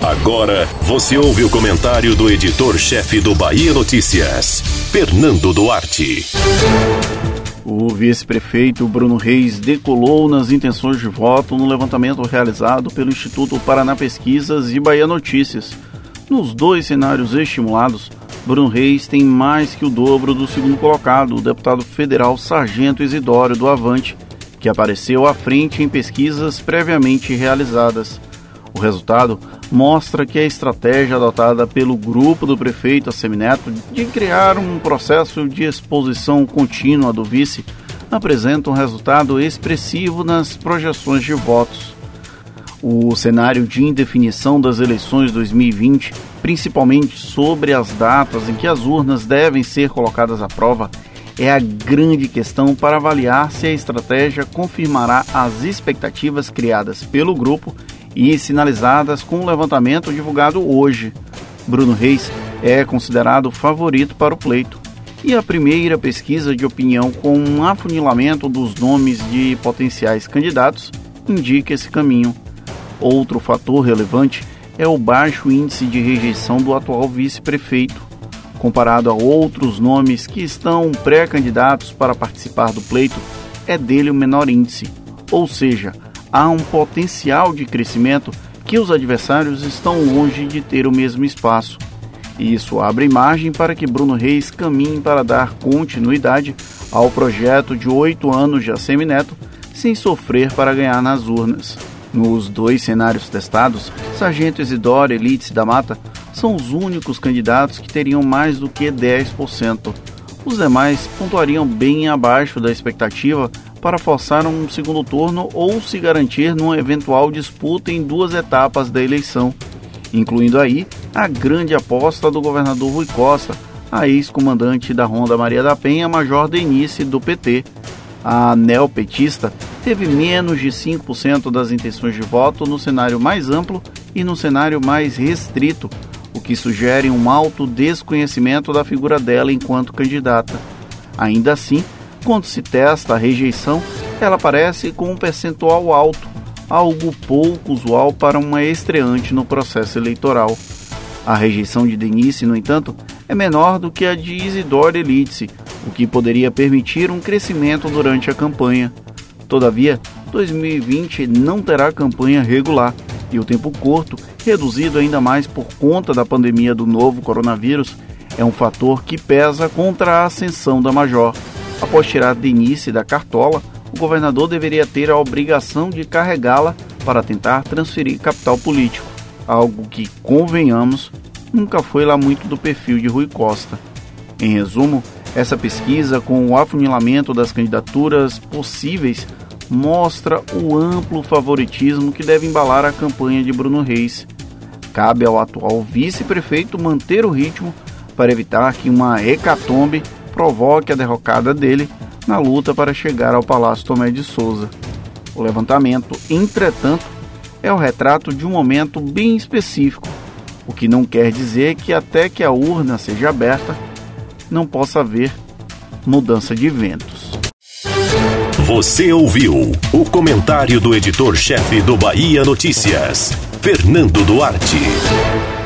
Agora você ouve o comentário do editor-chefe do Bahia Notícias, Fernando Duarte. O vice-prefeito Bruno Reis decolou nas intenções de voto no levantamento realizado pelo Instituto Paraná Pesquisas e Bahia Notícias. Nos dois cenários estimulados, Bruno Reis tem mais que o dobro do segundo colocado, o deputado federal Sargento Isidório do Avante, que apareceu à frente em pesquisas previamente realizadas. O resultado mostra que a estratégia adotada pelo grupo do prefeito Assemineto de criar um processo de exposição contínua do vice apresenta um resultado expressivo nas projeções de votos. O cenário de indefinição das eleições 2020, principalmente sobre as datas em que as urnas devem ser colocadas à prova, é a grande questão para avaliar se a estratégia confirmará as expectativas criadas pelo grupo e sinalizadas com o levantamento divulgado hoje. Bruno Reis é considerado favorito para o pleito. E a primeira pesquisa de opinião com um afunilamento dos nomes de potenciais candidatos indica esse caminho. Outro fator relevante é o baixo índice de rejeição do atual vice-prefeito. Comparado a outros nomes que estão pré-candidatos para participar do pleito, é dele o menor índice, ou seja, há um potencial de crescimento que os adversários estão longe de ter o mesmo espaço. E isso abre margem para que Bruno Reis caminhe para dar continuidade ao projeto de oito anos de Assemineto, sem sofrer para ganhar nas urnas. Nos dois cenários testados, Sargento Isidoro e Elites da Mata são os únicos candidatos que teriam mais do que 10%. Os demais pontuariam bem abaixo da expectativa para forçar um segundo turno ou se garantir numa eventual disputa em duas etapas da eleição, incluindo aí a grande aposta do governador Rui Costa, a ex-comandante da Ronda Maria da Penha, Major Denise do PT. A neopetista teve menos de 5% das intenções de voto no cenário mais amplo e no cenário mais restrito, o que sugere um alto desconhecimento da figura dela enquanto candidata. Ainda assim, quando se testa a rejeição, ela aparece com um percentual alto, algo pouco usual para uma estreante no processo eleitoral. A rejeição de Denise, no entanto, é menor do que a de Isidore Elitse, o que poderia permitir um crescimento durante a campanha. Todavia, 2020 não terá campanha regular e o tempo curto, reduzido ainda mais por conta da pandemia do novo coronavírus, é um fator que pesa contra a ascensão da Major. Após tirar Denise da cartola, o governador deveria ter a obrigação de carregá-la para tentar transferir capital político, algo que, convenhamos, nunca foi lá muito do perfil de Rui Costa. Em resumo, essa pesquisa, com o afunilamento das candidaturas possíveis, mostra o amplo favoritismo que deve embalar a campanha de Bruno Reis. Cabe ao atual vice-prefeito manter o ritmo para evitar que uma hecatombe provoque a derrocada dele na luta para chegar ao Palácio Tomé de Souza. O levantamento, entretanto, é o retrato de um momento bem específico, o que não quer dizer que até que a urna seja aberta não possa haver mudança de ventos. Você ouviu o comentário do editor-chefe do Bahia Notícias, Fernando Duarte.